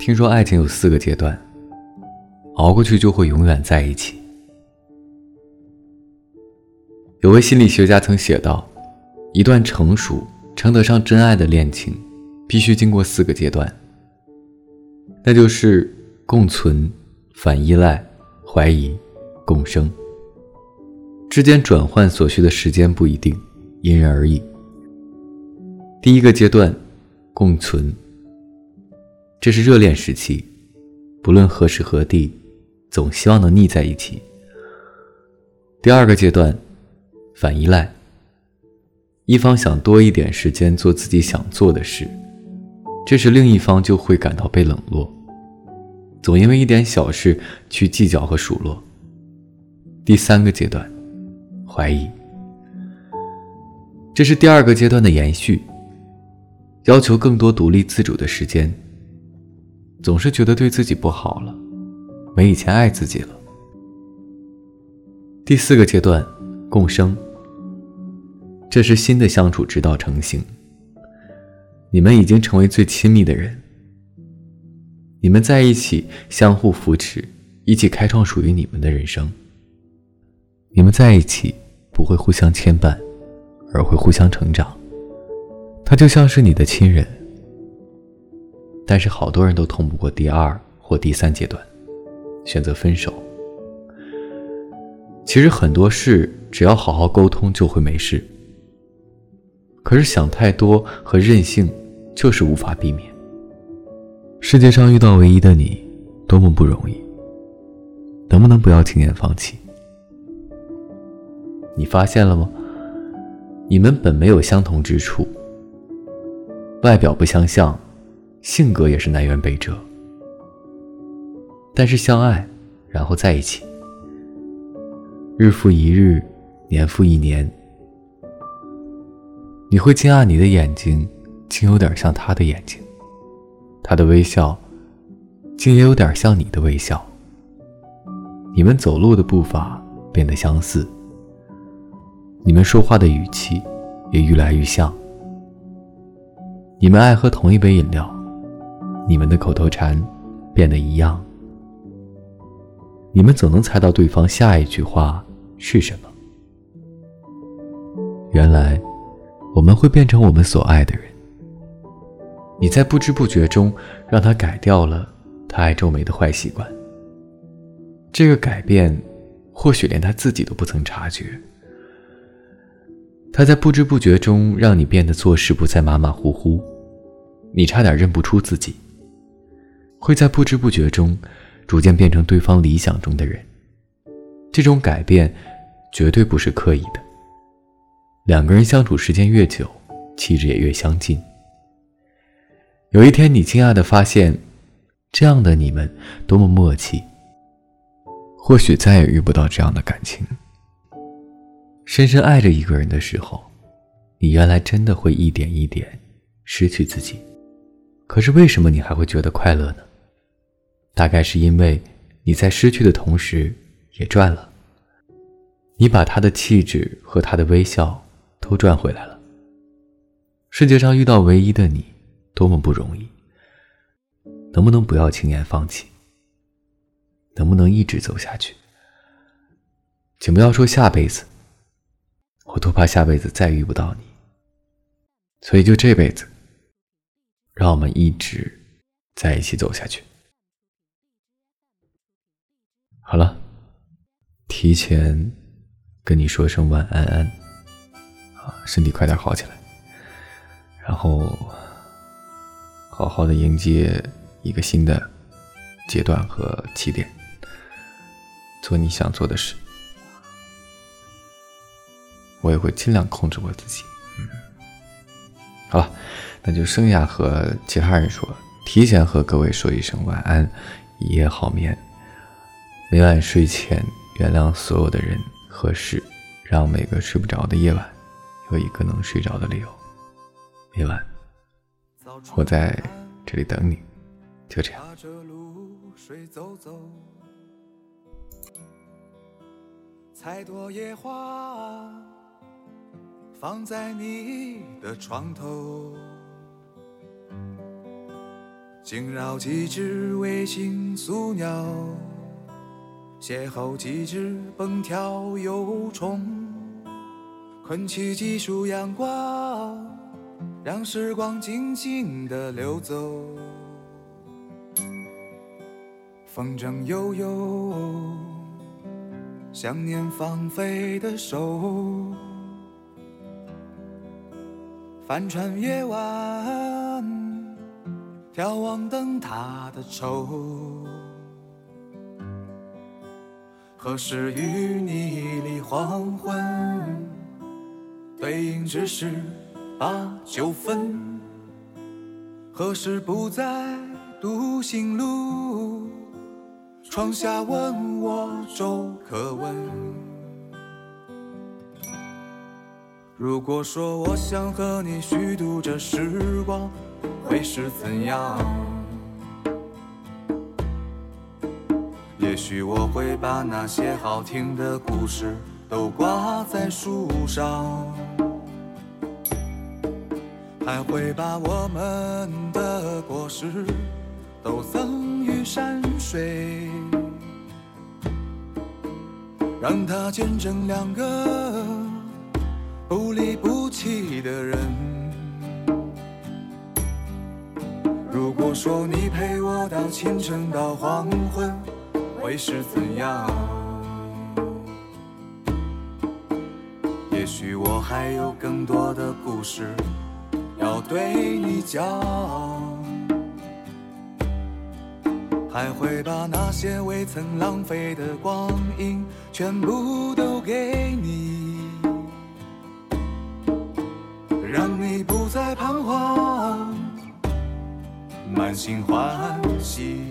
听说爱情有四个阶段，熬过去就会永远在一起。有位心理学家曾写道：“一段成熟、称得上真爱的恋情，必须经过四个阶段，那就是共存、反依赖、怀疑、共生。之间转换所需的时间不一定，因人而异。第一个阶段，共存。”这是热恋时期，不论何时何地，总希望能腻在一起。第二个阶段，反依赖。一方想多一点时间做自己想做的事，这时另一方就会感到被冷落，总因为一点小事去计较和数落。第三个阶段，怀疑。这是第二个阶段的延续，要求更多独立自主的时间。总是觉得对自己不好了，没以前爱自己了。第四个阶段，共生。这是新的相处之道成型。你们已经成为最亲密的人。你们在一起相互扶持，一起开创属于你们的人生。你们在一起不会互相牵绊，而会互相成长。他就像是你的亲人。但是好多人都通不过第二或第三阶段，选择分手。其实很多事只要好好沟通就会没事，可是想太多和任性就是无法避免。世界上遇到唯一的你，多么不容易。能不能不要轻言放弃？你发现了吗？你们本没有相同之处，外表不相像。性格也是南辕北辙，但是相爱，然后在一起，日复一日，年复一年，你会惊讶你的眼睛竟有点像他的眼睛，他的微笑竟也有点像你的微笑，你们走路的步伐变得相似，你们说话的语气也愈来愈像，你们爱喝同一杯饮料。你们的口头禅变得一样，你们总能猜到对方下一句话是什么。原来，我们会变成我们所爱的人。你在不知不觉中让他改掉了他爱皱眉的坏习惯。这个改变，或许连他自己都不曾察觉。他在不知不觉中让你变得做事不再马马虎虎，你差点认不出自己。会在不知不觉中，逐渐变成对方理想中的人。这种改变，绝对不是刻意的。两个人相处时间越久，气质也越相近。有一天，你惊讶的发现，这样的你们多么默契。或许再也遇不到这样的感情。深深爱着一个人的时候，你原来真的会一点一点失去自己。可是为什么你还会觉得快乐呢？大概是因为你在失去的同时也赚了，你把他的气质和他的微笑都赚回来了。世界上遇到唯一的你，多么不容易。能不能不要轻言放弃？能不能一直走下去？请不要说下辈子，我多怕下辈子再遇不到你。所以就这辈子，让我们一直在一起走下去。好了，提前跟你说声晚安安，啊，身体快点好起来，然后好好的迎接一个新的阶段和起点，做你想做的事，我也会尽量控制我自己。嗯，好了，那就剩下和其他人说，提前和各位说一声晚安，一夜好眠。每晚睡前，原谅所有的人和事，让每个睡不着的夜晚有一个能睡着的理由。每晚，我在这里等你，就这样。采朵野花，放在你的床头。惊扰几只卫星宿鸟，邂逅几只蹦跳游虫，困起几束阳光，让时光静静地流走。风筝悠悠，想念放飞的手。帆船夜晚，眺望灯塔的愁。何时与你离黄昏？对影只是把酒分。何时不再独行路？窗下问我粥可温。如果说我想和你虚度这时光，会是怎样？也许我会把那些好听的故事都挂在树上，还会把我们的果实都赠予山水，让它见证两个不离不弃的人。如果说你陪我到清晨到黄昏，会是怎样？也许我还有更多的故事要对你讲，还会把那些未曾浪费的光阴全部都给你，让你不再彷徨，满心欢喜。